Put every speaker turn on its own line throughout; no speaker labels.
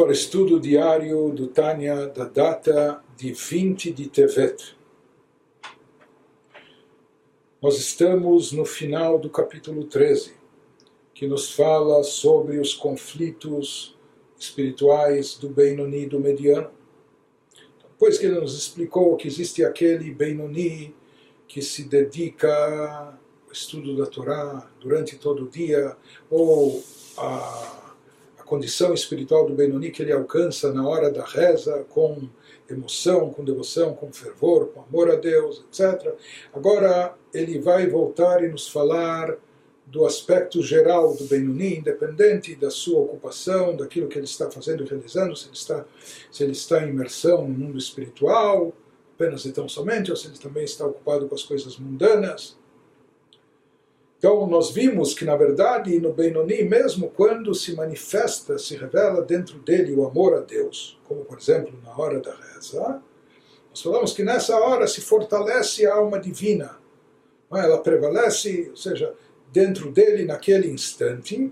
para o estudo diário do Tânia da data de 20 de Tevet. Nós estamos no final do capítulo 13, que nos fala sobre os conflitos espirituais do Benoni do Mediano. Depois que ele nos explicou que existe aquele Benoni que se dedica ao estudo da Torá durante todo o dia, ou a condição espiritual do Benoni que ele alcança na hora da reza, com emoção, com devoção, com fervor, com amor a Deus, etc. Agora ele vai voltar e nos falar do aspecto geral do Benoni, independente da sua ocupação, daquilo que ele está fazendo e realizando, se ele está, se ele está em imersão no mundo espiritual, apenas e tão somente, ou se ele também está ocupado com as coisas mundanas. Então, nós vimos que, na verdade, no Benoni, mesmo quando se manifesta, se revela dentro dele o amor a Deus, como, por exemplo, na hora da reza, nós falamos que nessa hora se fortalece a alma divina. É? Ela prevalece, ou seja, dentro dele naquele instante,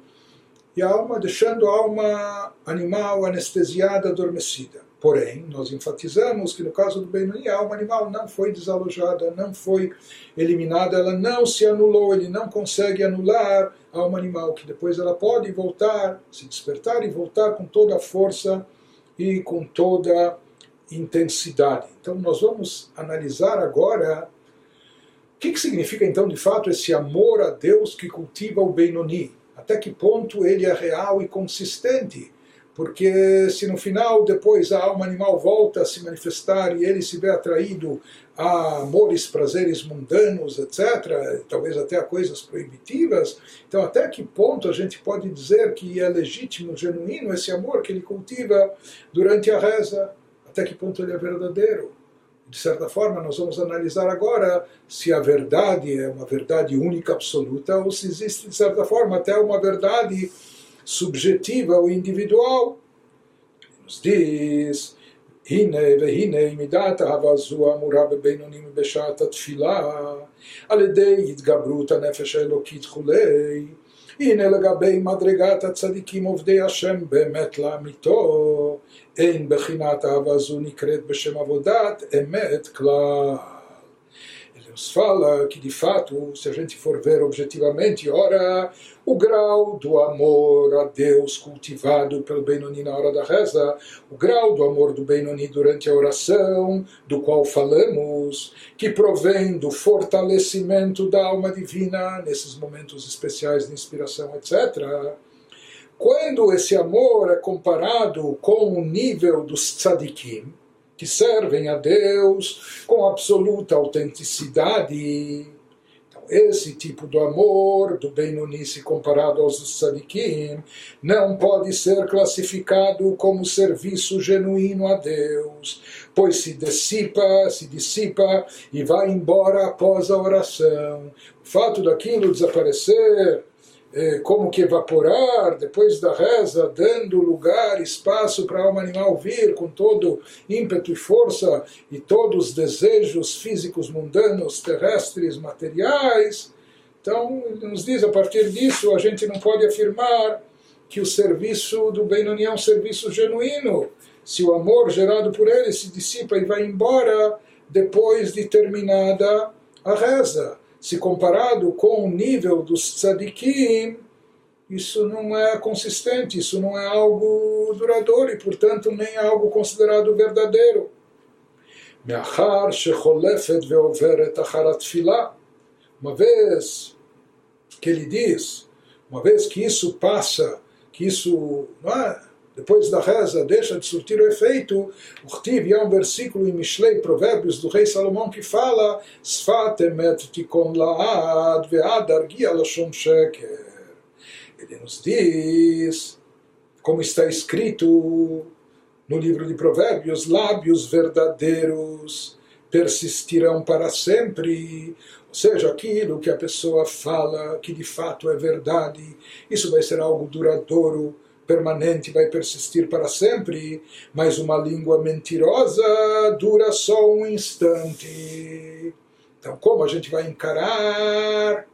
e a alma deixando a alma animal anestesiada, adormecida. Porém, nós enfatizamos que no caso do Benoni, a alma animal não foi desalojada, não foi eliminada, ela não se anulou, ele não consegue anular a alma animal, que depois ela pode voltar, se despertar e voltar com toda a força e com toda intensidade. Então, nós vamos analisar agora o que, que significa então de fato esse amor a Deus que cultiva o Benoni. Até que ponto ele é real e consistente porque se no final, depois, a alma animal volta a se manifestar e ele se vê atraído a amores, prazeres mundanos, etc., talvez até a coisas proibitivas, então até que ponto a gente pode dizer que é legítimo, genuíno esse amor que ele cultiva durante a reza? Até que ponto ele é verdadeiro? De certa forma, nós vamos analisar agora se a verdade é uma verdade única, absoluta, ou se existe, de certa forma, até uma verdade subjetiva ou individual. Nos diz, הנה והנה מידת אהבה זו אמורה בבינונים בשעת התפילה. על ידי התגברות הנפש האלוקית כולי הנה לגבי מדרגת הצדיקים עובדי השם באמת לאמיתו. אין בחינת אהבה זו נקראת בשם עבודת אמת כלל nos fala que de fato, se a gente for ver objetivamente, ora, o grau do amor a Deus cultivado pelo Benoni na hora da reza, o grau do amor do Benoni durante a oração, do qual falamos, que provém do fortalecimento da alma divina nesses momentos especiais de inspiração, etc. Quando esse amor é comparado com o nível dos tzadikim, que servem a Deus com absoluta autenticidade. Então, esse tipo de amor do Benonice comparado aos tzadikim não pode ser classificado como serviço genuíno a Deus, pois se dissipa, se dissipa e vai embora após a oração. O fato daquilo desaparecer é, como que evaporar depois da reza, dando lugar, espaço para a alma animal vir com todo ímpeto e força e todos os desejos físicos mundanos, terrestres, materiais. Então, nos diz, a partir disso, a gente não pode afirmar que o serviço do Benoni é um serviço genuíno, se o amor gerado por ele se dissipa e vai embora depois de terminada a reza se comparado com o nível dos tzadikim, isso não é consistente, isso não é algo duradouro e, portanto, nem é algo considerado verdadeiro. מאחר שחולפת ועוברת אחר התפילה, uma vez que ele diz, uma vez que isso passa, que isso não é, depois da reza deixa de surtir o efeito, o Rtiv há um versículo em Mishlei, Provérbios do rei Salomão, que fala. Ele nos diz, como está escrito no livro de Provérbios, lábios verdadeiros persistirão para sempre. Ou seja, aquilo que a pessoa fala, que de fato é verdade, isso vai ser algo duradouro, permanente vai persistir para sempre, mas uma língua mentirosa dura só um instante. Então, como a gente vai encarar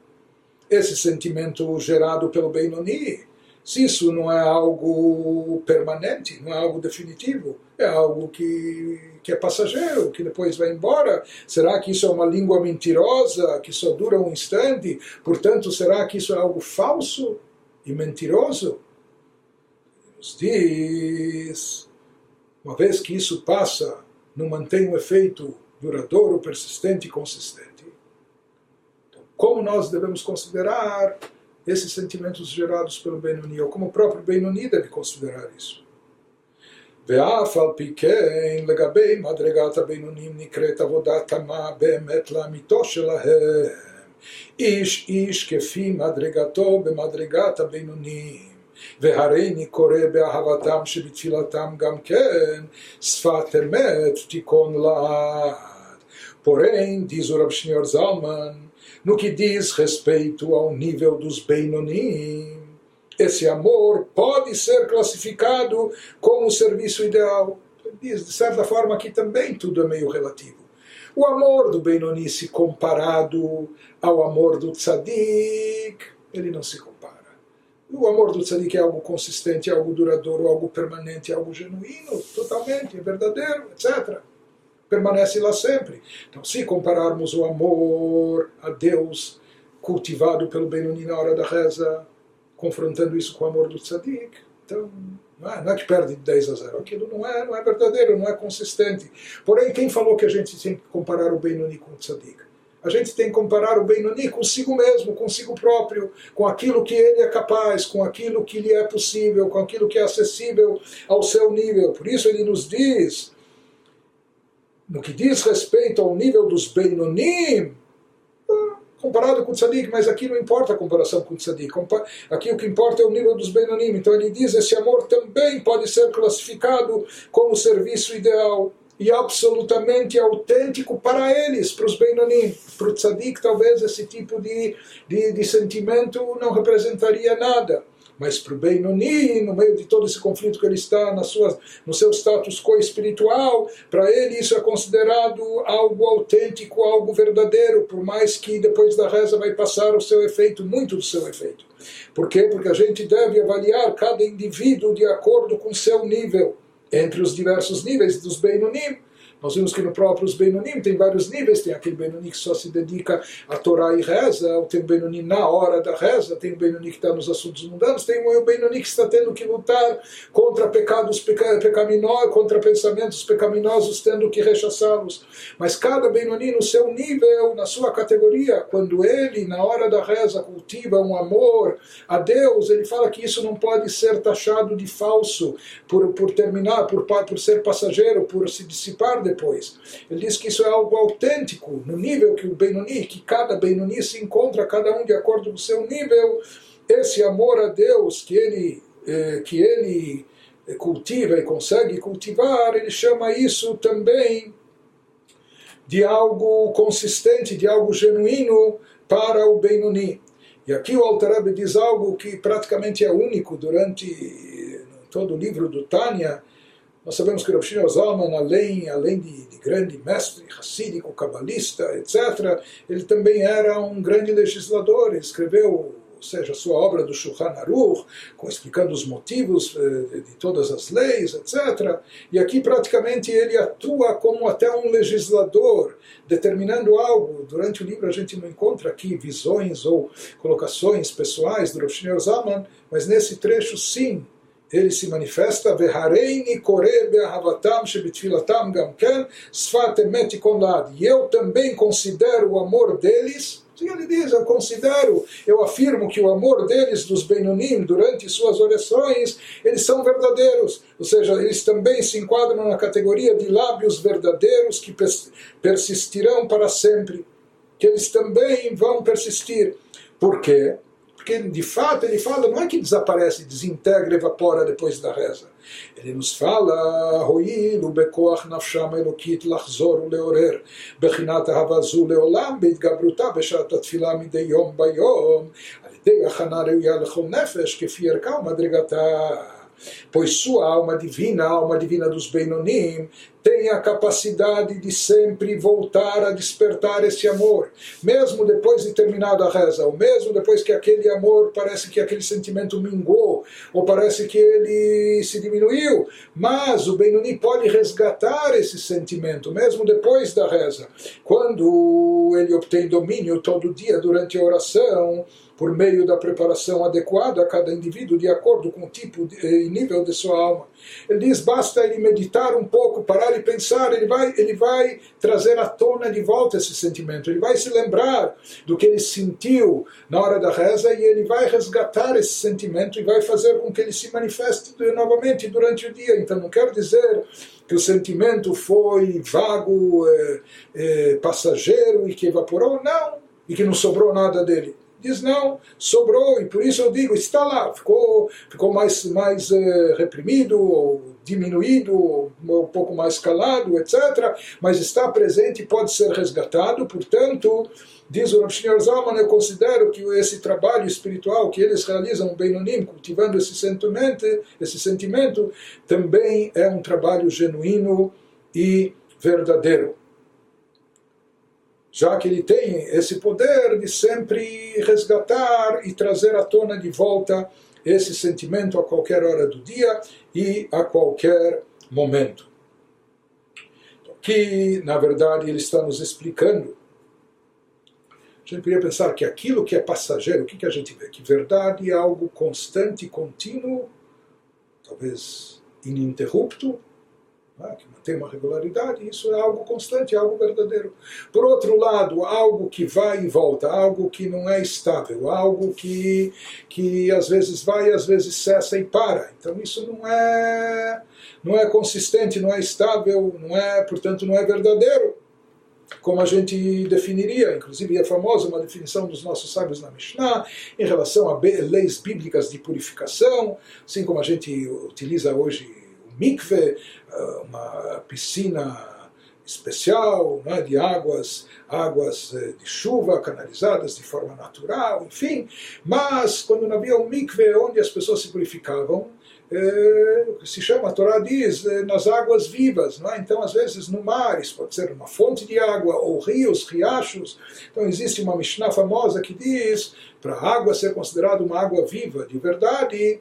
esse sentimento gerado pelo Benoni? se isso não é algo permanente, não é algo definitivo, é algo que, que é passageiro, que depois vai embora? Será que isso é uma língua mentirosa, que só dura um instante? Portanto, será que isso é algo falso e mentiroso? Nos diz, uma vez que isso passa, não mantém um efeito duradouro, persistente e consistente. Então, como nós devemos considerar esses sentimentos gerados pelo Benoni, ou como o próprio Benoni deve considerar isso? ואף על פי כן לגבי מדרגת הבינונים נקראת עבודת תמה באמת לאמיתו שלהם. איש איש כפי מדרגתו במדרגת הבינונים. והריני קורא באהבתם שבתפילתם גם כן שפת אמת תיכון לעד. Porém, diz o Rav Shneur Zalman, no que diz respeito ao nível dos Beinonim, esse amor pode ser classificado como o serviço ideal. Diz, de certa forma, aqui também tudo é meio relativo. O amor do Benoni se comparado ao amor do Tzadik, ele não se compara. O amor do Tzadik é algo consistente, é algo duradouro, algo permanente, é algo genuíno, totalmente, é verdadeiro, etc permanece lá sempre. Então, se compararmos o amor a Deus cultivado pelo Benoni na hora da reza, confrontando isso com o amor do tzadik, então não é, não é que perde de 10 a 0. Aquilo não é, não é verdadeiro, não é consistente. Porém, quem falou que a gente tem que comparar o Benoni com o tzadik? A gente tem que comparar o Benoni consigo mesmo, consigo próprio, com aquilo que ele é capaz, com aquilo que lhe é possível, com aquilo que é acessível ao seu nível. Por isso ele nos diz no que diz respeito ao nível dos Beinonim, ah, comparado com o Tzadik, mas aqui não importa a comparação com o Tzadik. Aqui o que importa é o nível dos Beinonim. Então ele diz esse amor também pode ser classificado como serviço ideal e absolutamente autêntico para eles, para os Beinonim. Para o Tzadik, talvez esse tipo de, de, de sentimento não representaria nada. Mas para o Benoni, no meio de todo esse conflito que ele está na sua, no seu status quo espiritual, para ele isso é considerado algo autêntico, algo verdadeiro, por mais que depois da reza vai passar o seu efeito, muito do seu efeito. Por quê? Porque a gente deve avaliar cada indivíduo de acordo com seu nível, entre os diversos níveis dos Benonim. Nós vimos que no próprio Benonim tem vários níveis, tem aquele Benonim que só se dedica a Torá e reza, tem o Benonim na hora da reza, tem o Benonim que está nos assuntos mundanos, tem o Benonim que está tendo que lutar contra pecados peca, pecaminosos, contra pensamentos pecaminosos, tendo que rechaçá-los. Mas cada Benonim no seu nível, na sua categoria, quando ele, na hora da reza, cultiva um amor a Deus, ele fala que isso não pode ser taxado de falso por, por terminar, por, por ser passageiro, por se dissipar depois. Ele diz que isso é algo autêntico, no nível que o Benoni, que cada Benoni se encontra, cada um de acordo com o seu nível, esse amor a Deus que ele, eh, que ele cultiva e consegue cultivar, ele chama isso também de algo consistente, de algo genuíno para o Benoni. E aqui o Altareb diz algo que praticamente é único durante todo o livro do Tânia, nós sabemos que Rav Shimon Zalman, além, além de, de grande mestre, racídico, cabalista, etc., ele também era um grande legislador, escreveu ou seja, a sua obra do Shulchan Aruch, explicando os motivos eh, de todas as leis, etc. E aqui praticamente ele atua como até um legislador, determinando algo. Durante o livro a gente não encontra aqui visões ou colocações pessoais do Rav Shneor Zalman, mas nesse trecho sim, ele se manifesta. E eu também considero o amor deles Sim, ele diz, eu considero, eu afirmo que o amor deles, dos Benonim, durante suas orações, eles são verdadeiros. Ou seja, eles também se enquadram na categoria de lábios verdadeiros que persistirão para sempre. Que eles também vão persistir. Por quê? Porque de fato ele fala, não é que desaparece, desintegra, evapora depois da reza. Ele nos fala, הואיל ובכוח נפשם האלוקית לחזור ולעורר בחינת אהבה זו לעולם בהתגברותה בשעת התפילה מדי יום ביום על ידי הכנה ראויה לכל נפש כפי ערכה ומדרגתה. Pois sua alma divina, a alma divina dos Beinonim, tem a capacidade de sempre voltar a despertar esse amor, mesmo depois de terminada a reza, ou mesmo depois que aquele amor parece que aquele sentimento mingou, ou parece que ele se diminuiu, mas o Benoni pode resgatar esse sentimento, mesmo depois da reza, quando ele obtém domínio todo dia durante a oração por meio da preparação adequada a cada indivíduo, de acordo com o tipo e nível de sua alma. Ele diz, basta ele meditar um pouco, parar e pensar, ele vai, ele vai trazer à tona de volta esse sentimento, ele vai se lembrar do que ele sentiu na hora da reza e ele vai resgatar esse sentimento e vai fazer com que ele se manifeste novamente durante o dia. Então não quer dizer que o sentimento foi vago, é, é, passageiro e que evaporou, não, e que não sobrou nada dele. Diz não, sobrou, e por isso eu digo, está lá, ficou, ficou mais, mais eh, reprimido, ou diminuído, um pouco mais calado, etc. Mas está presente e pode ser resgatado, portanto, diz o Rav Zalman, eu considero que esse trabalho espiritual que eles realizam Benonim, cultivando esse sentimento, esse sentimento, também é um trabalho genuíno e verdadeiro já que ele tem esse poder de sempre resgatar e trazer à tona de volta esse sentimento a qualquer hora do dia e a qualquer momento. Que, na verdade, ele está nos explicando. A gente poderia pensar que aquilo que é passageiro, o que, que a gente vê? Que verdade é algo constante, contínuo, talvez ininterrupto, né, que mantém uma regularidade, isso é algo constante, é algo verdadeiro. Por outro lado, algo que vai e volta, algo que não é estável, algo que, que às vezes vai e às vezes cessa e para. Então isso não é, não é consistente, não é estável, não é, portanto, não é verdadeiro como a gente definiria, inclusive é famosa uma definição dos nossos sábios na Mishnah, em relação a leis bíblicas de purificação, assim como a gente utiliza hoje mikve, ah, uma piscina especial, né, de águas, águas eh, de chuva canalizadas de forma natural, enfim. Mas quando não havia um mikve onde as pessoas se purificavam, eh, se chama, a Torá diz, eh, nas águas vivas. Não é? Então, às vezes, no mar, isso pode ser uma fonte de água, ou rios, riachos. Então, existe uma Mishnah famosa que diz, para a água ser considerada uma água viva de verdade, é,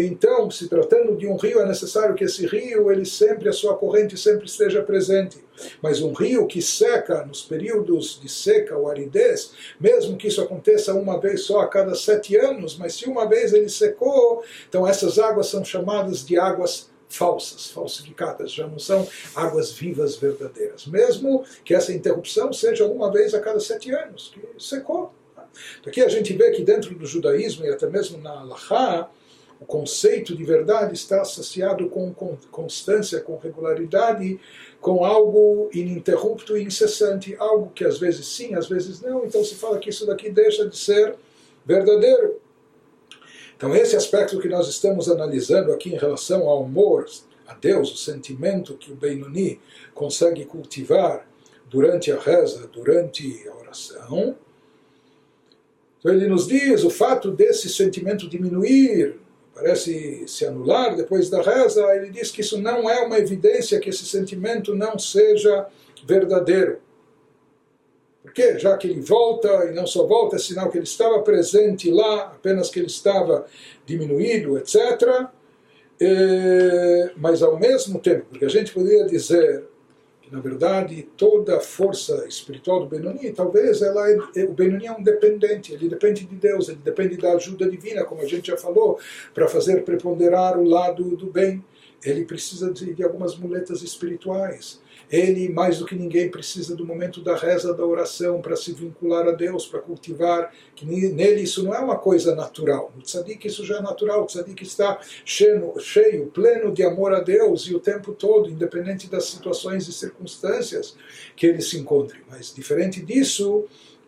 então, se tratando de um rio, é necessário que esse rio, ele sempre, a sua corrente sempre esteja presente. Mas um rio que seca nos períodos de seca ou aridez, mesmo que isso aconteça uma vez só a cada sete anos, mas se uma vez ele secou, então essas águas são chamadas de águas falsas, falsificadas, já não são águas vivas verdadeiras. Mesmo que essa interrupção seja uma vez a cada sete anos, que secou. Aqui a gente vê que dentro do judaísmo e até mesmo na Allahá, o conceito de verdade está associado com constância, com regularidade, com algo ininterrupto e incessante, algo que às vezes sim, às vezes não. Então se fala que isso daqui deixa de ser verdadeiro. Então esse aspecto que nós estamos analisando aqui em relação ao amor a Deus, o sentimento que o Benoni consegue cultivar durante a reza, durante a oração, então ele nos diz o fato desse sentimento diminuir, parece se anular depois da reza, ele diz que isso não é uma evidência que esse sentimento não seja verdadeiro. Porque já que ele volta, e não só volta, é sinal que ele estava presente lá, apenas que ele estava diminuído, etc. É, mas ao mesmo tempo, porque a gente poderia dizer na verdade toda a força espiritual do Benoni, talvez ela é, é, o Benoni é um dependente, ele depende de Deus, ele depende da ajuda divina, como a gente já falou, para fazer preponderar o lado do bem. Ele precisa de, de algumas muletas espirituais. Ele, mais do que ninguém, precisa do momento da reza, da oração, para se vincular a Deus, para cultivar, que nele isso não é uma coisa natural. No tzadik isso já é natural, o tzadik está cheio, cheio, pleno de amor a Deus e o tempo todo, independente das situações e circunstâncias que ele se encontre. Mas, diferente disso,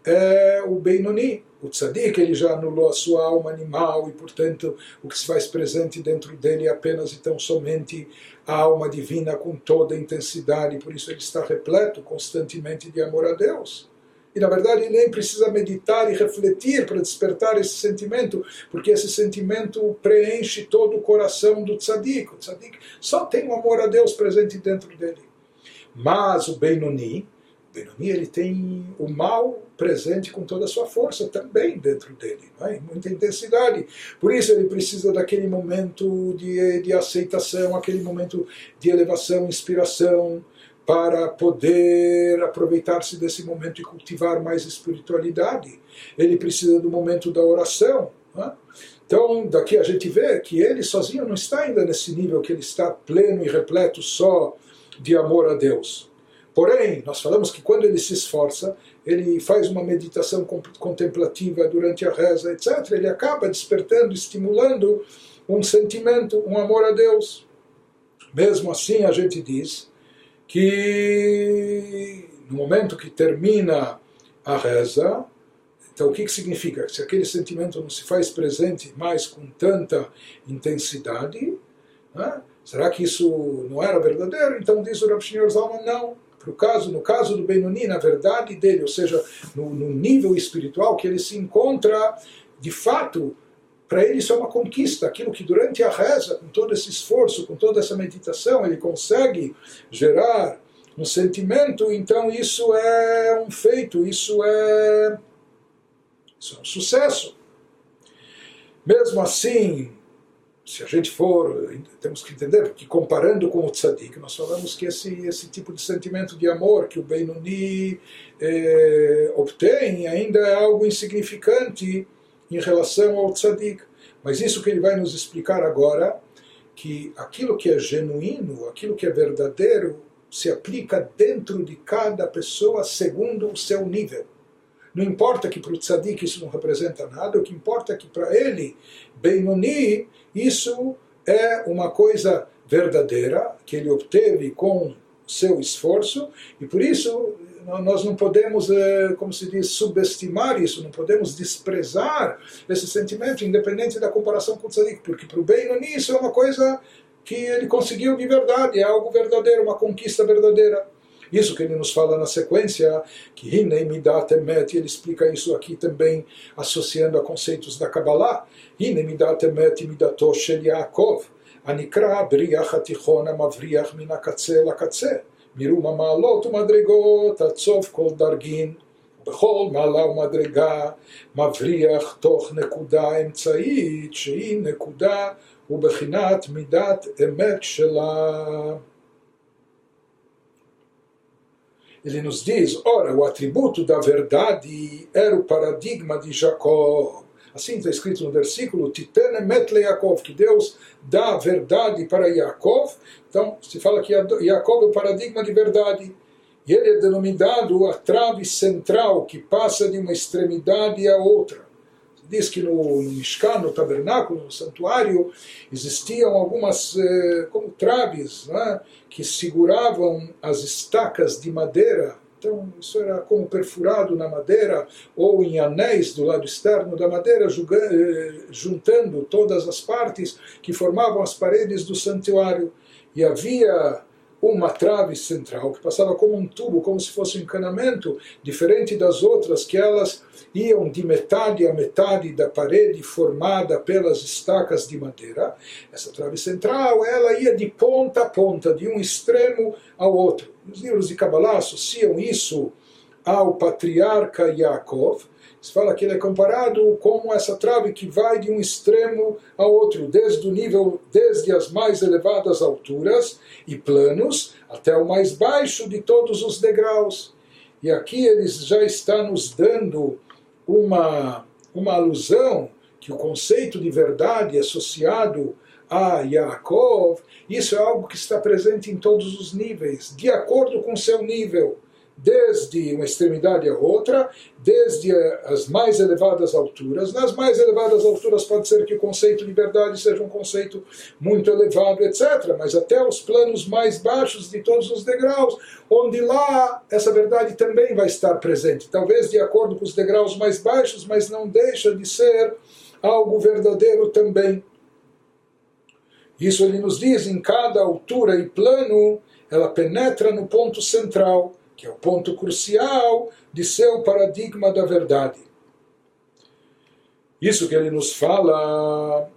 é o Beinoni, o tzadik, ele já anulou a sua alma animal e, portanto, o que se faz presente dentro dele é apenas e tão somente a alma divina com toda a intensidade, por isso ele está repleto constantemente de amor a Deus. E na verdade ele nem precisa meditar e refletir para despertar esse sentimento, porque esse sentimento preenche todo o coração do tzadik. O tzadik só tem o amor a Deus presente dentro dele. Mas o Benoni, Ele tem o mal presente com toda a sua força também dentro dele, é? muita intensidade. Por isso ele precisa daquele momento de, de aceitação, aquele momento de elevação, inspiração, para poder aproveitar-se desse momento e cultivar mais espiritualidade. Ele precisa do momento da oração. É? Então, daqui a gente vê que ele sozinho não está ainda nesse nível que ele está pleno e repleto só de amor a Deus. Porém, nós falamos que quando ele se esforça, ele faz uma meditação contemplativa durante a reza, etc., ele acaba despertando, estimulando um sentimento, um amor a Deus. Mesmo assim, a gente diz que no momento que termina a reza, então o que, que significa? Se aquele sentimento não se faz presente mais com tanta intensidade, né? será que isso não era verdadeiro? Então diz o Rav Shneur Zalman, não Pro caso, no caso do Benoni, na verdade dele, ou seja, no, no nível espiritual que ele se encontra, de fato, para ele isso é uma conquista, aquilo que durante a reza, com todo esse esforço, com toda essa meditação, ele consegue gerar um sentimento, então isso é um feito, isso é, isso é um sucesso. Mesmo assim, se a gente for, temos que entender que comparando com o tzadik, nós falamos que esse, esse tipo de sentimento de amor que o Benoni eh, obtém ainda é algo insignificante em relação ao tzadik. Mas isso que ele vai nos explicar agora, que aquilo que é genuíno, aquilo que é verdadeiro, se aplica dentro de cada pessoa segundo o seu nível. Não importa que para o tzadik isso não representa nada, o que importa é que para ele, Benoni, isso é uma coisa verdadeira que ele obteve com seu esforço e por isso nós não podemos, eh, como se diz, subestimar isso, não podemos desprezar esse sentimento, independente da comparação com o tzadik, porque para o Benoni isso é uma coisa que ele conseguiu de verdade, é algo verdadeiro, uma conquista verdadeira. Isso que ele nos fala na sequência, que Hinei Midat Emet, ele explica isso aqui também, associando a conceitos da Kabbalah. Hinei Midat Emet Midato Shel Yaakov, הנקרא בריח התיכון המבריח מן הקצה לקצה, מרום המעלות ומדרגות עד סוף כל דרגין. בכל מעלה ומדרגה מבריח תוך נקודה אמצעית שהיא נקודה ובחינת מידת אמת שלה. Ele nos diz: ora, o atributo da verdade era o paradigma de Jacó. Assim está escrito no versículo: Titane metle Yaakov, que Deus dá a verdade para Yaakov. Então, se fala que Yaakov é o paradigma de verdade. E ele é denominado a trave central que passa de uma extremidade à outra diz que no, no Mishkan, no tabernáculo, no santuário, existiam algumas eh, como traves né, que seguravam as estacas de madeira. Então, isso era como perfurado na madeira ou em anéis do lado externo da madeira, eh, juntando todas as partes que formavam as paredes do santuário. E havia uma trave central que passava como um tubo, como se fosse um encanamento, diferente das outras que elas iam de metade a metade da parede formada pelas estacas de madeira. Essa trave central, ela ia de ponta a ponta, de um extremo ao outro. Os livros de Kabbalah associam isso ao patriarca Yaakov, se fala que ele é comparado como essa trave que vai de um extremo ao outro, desde o nível, desde as mais elevadas alturas e planos até o mais baixo de todos os degraus. E aqui ele já está nos dando uma, uma alusão que o conceito de verdade associado a Yaakov, isso é algo que está presente em todos os níveis, de acordo com seu nível desde uma extremidade a outra, desde as mais elevadas alturas. Nas mais elevadas alturas pode ser que o conceito de verdade seja um conceito muito elevado, etc., mas até os planos mais baixos de todos os degraus, onde lá essa verdade também vai estar presente. Talvez de acordo com os degraus mais baixos, mas não deixa de ser algo verdadeiro também. Isso ele nos diz, em cada altura e plano, ela penetra no ponto central que é o ponto crucial de seu paradigma da verdade. Isso que ele nos fala,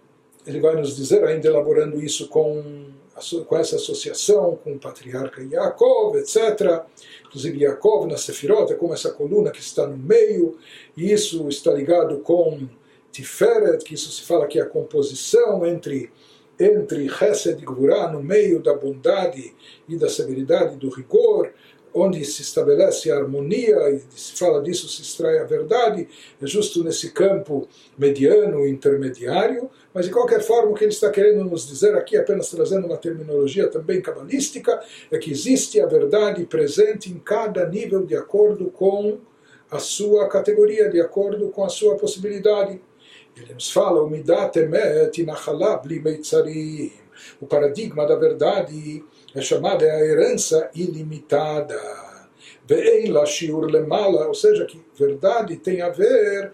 ele vai nos dizer, ainda elaborando isso com, com essa associação com o patriarca Yaakov, etc. Inclusive Yaakov na Sefirot é como essa coluna que está no meio, e isso está ligado com Tiferet, que isso se fala que é a composição entre entre Hesed e Gvurah, no meio da bondade e da severidade, do rigor, onde se estabelece a harmonia e se fala disso, se extrai a verdade, é justo nesse campo mediano, intermediário, mas de qualquer forma o que ele está querendo nos dizer aqui, apenas trazendo uma terminologia também cabalística, é que existe a verdade presente em cada nível de acordo com a sua categoria, de acordo com a sua possibilidade. Ele nos fala, o paradigma da verdade é chamada é a herança ilimitada. Ve'en la shiur lemala, ou seja, que verdade tem a ver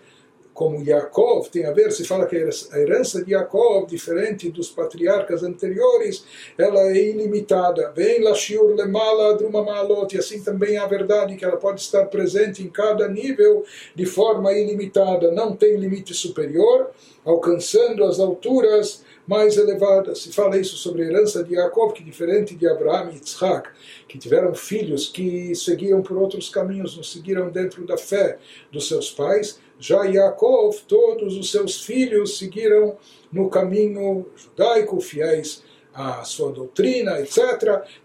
como Yaakov tem a ver, se fala que a herança de Yaakov, diferente dos patriarcas anteriores, ela é ilimitada. Vem la shiur lemala druma malot, e assim também a verdade que ela pode estar presente em cada nível de forma ilimitada, não tem limite superior, alcançando as alturas mais elevada. Se fala isso sobre a herança de Jacob, que diferente de Abraão e Isaac, que tiveram filhos que seguiam por outros caminhos, não seguiram dentro da fé dos seus pais, já Jacob, todos os seus filhos seguiram no caminho judaico, fiéis à sua doutrina, etc.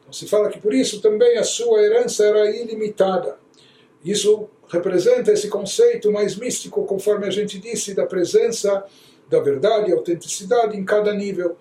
Então se fala que por isso também a sua herança era ilimitada. Isso representa esse conceito mais místico, conforme a gente disse, da presença da verdade e autenticidade em cada nível.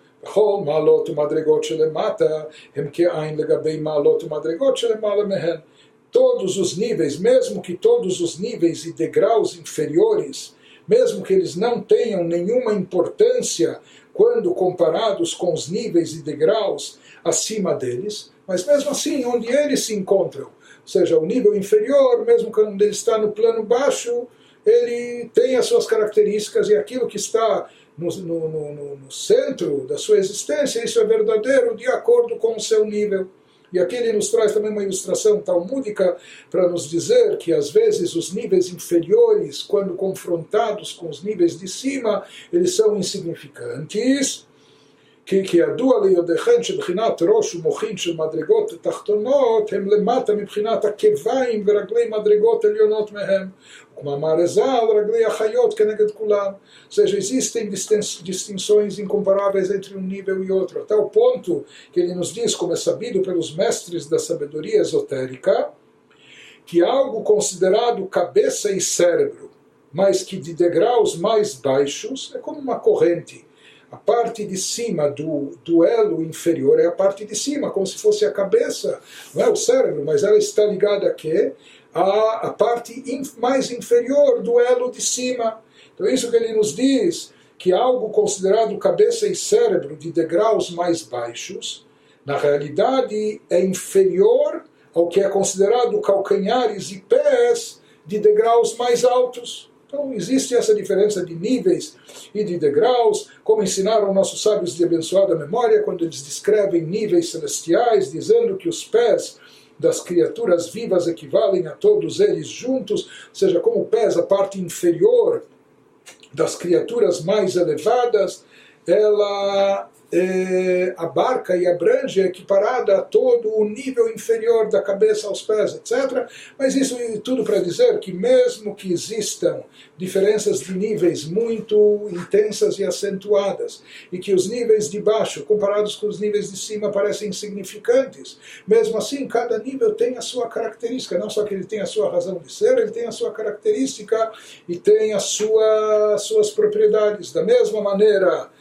Todos os níveis, mesmo que todos os níveis e degraus inferiores, mesmo que eles não tenham nenhuma importância quando comparados com os níveis e degraus acima deles, mas mesmo assim, onde eles se encontram, ou seja, o nível inferior, mesmo quando ele está no plano baixo, ele tem as suas características e aquilo que está no, no, no, no, centro da sua existência, isso é verdadeiro de acordo com o seu nível. E aqui ele nos traz também uma ilustração talmúdica para nos dizer que às vezes os níveis inferiores, quando confrontados com os níveis de cima, eles são insignificantes כי כידוע ליודעכם שבחינת ראש ומוחין של מדרגות תחתונות הם למטה מבחינת עקביים ורגלי מדרגות עליונות מהם. וכמאמר הז"ל, רגלי החיות כנגד כולם. Ou seja, existem distinções incomparáveis entre um nível e outro, até o ponto que ele nos diz, como é sabido pelos mestres da sabedoria esotérica, que algo considerado cabeça e cérebro, mas que de degraus mais baixos, é como uma corrente a parte de cima do duelo inferior é a parte de cima, como se fosse a cabeça, não é o cérebro, mas ela está ligada a quê? A, a parte inf, mais inferior do elo de cima. Então é isso que ele nos diz, que algo considerado cabeça e cérebro de degraus mais baixos, na realidade é inferior ao que é considerado calcanhares e pés de degraus mais altos. Então existe essa diferença de níveis e de degraus, como ensinaram nossos sábios de abençoada memória quando eles descrevem níveis celestiais, dizendo que os pés das criaturas vivas equivalem a todos eles juntos, ou seja, como pés, a parte inferior das criaturas mais elevadas, ela é, abarca e abrange equiparada a todo o nível inferior da cabeça aos pés, etc. Mas isso tudo para dizer que mesmo que existam diferenças de níveis muito intensas e acentuadas, e que os níveis de baixo, comparados com os níveis de cima, parecem insignificantes, mesmo assim cada nível tem a sua característica, não só que ele tem a sua razão de ser, ele tem a sua característica e tem as sua, suas propriedades. Da mesma maneira, eh,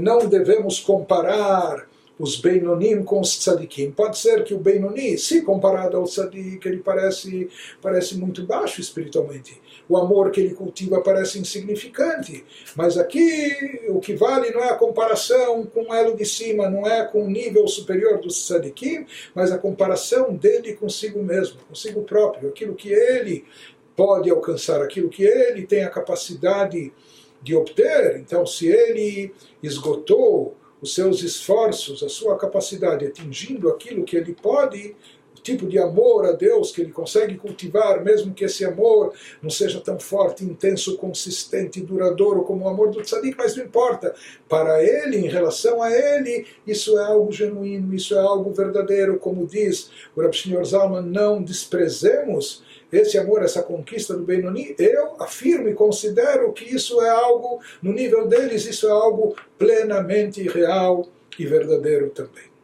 não devemos comparar os Beinonim com os Tzadikim. Pode ser que o Benoni, se comparado ao Tzadik, ele parece, parece muito baixo espiritualmente. O amor que ele cultiva parece insignificante. Mas aqui o que vale não é a comparação com o elo de cima, não é com o nível superior dos Tzadikim, mas a comparação dele consigo mesmo, consigo próprio, aquilo que ele pode alcançar, aquilo que ele tem a capacidade de obter. Então, se ele esgotou os seus esforços, a sua capacidade, atingindo aquilo que ele pode, tipo de amor a Deus que ele consegue cultivar, mesmo que esse amor não seja tão forte, intenso, consistente, duradouro como o amor do tzadik, mas não importa. Para ele, em relação a ele, isso é algo genuíno, isso é algo verdadeiro, como diz o Rabi Shneur Zalman, não desprezemos esse amor, essa conquista do Benoni, eu afirmo e considero que isso é algo, no nível deles, isso é algo plenamente real e verdadeiro também.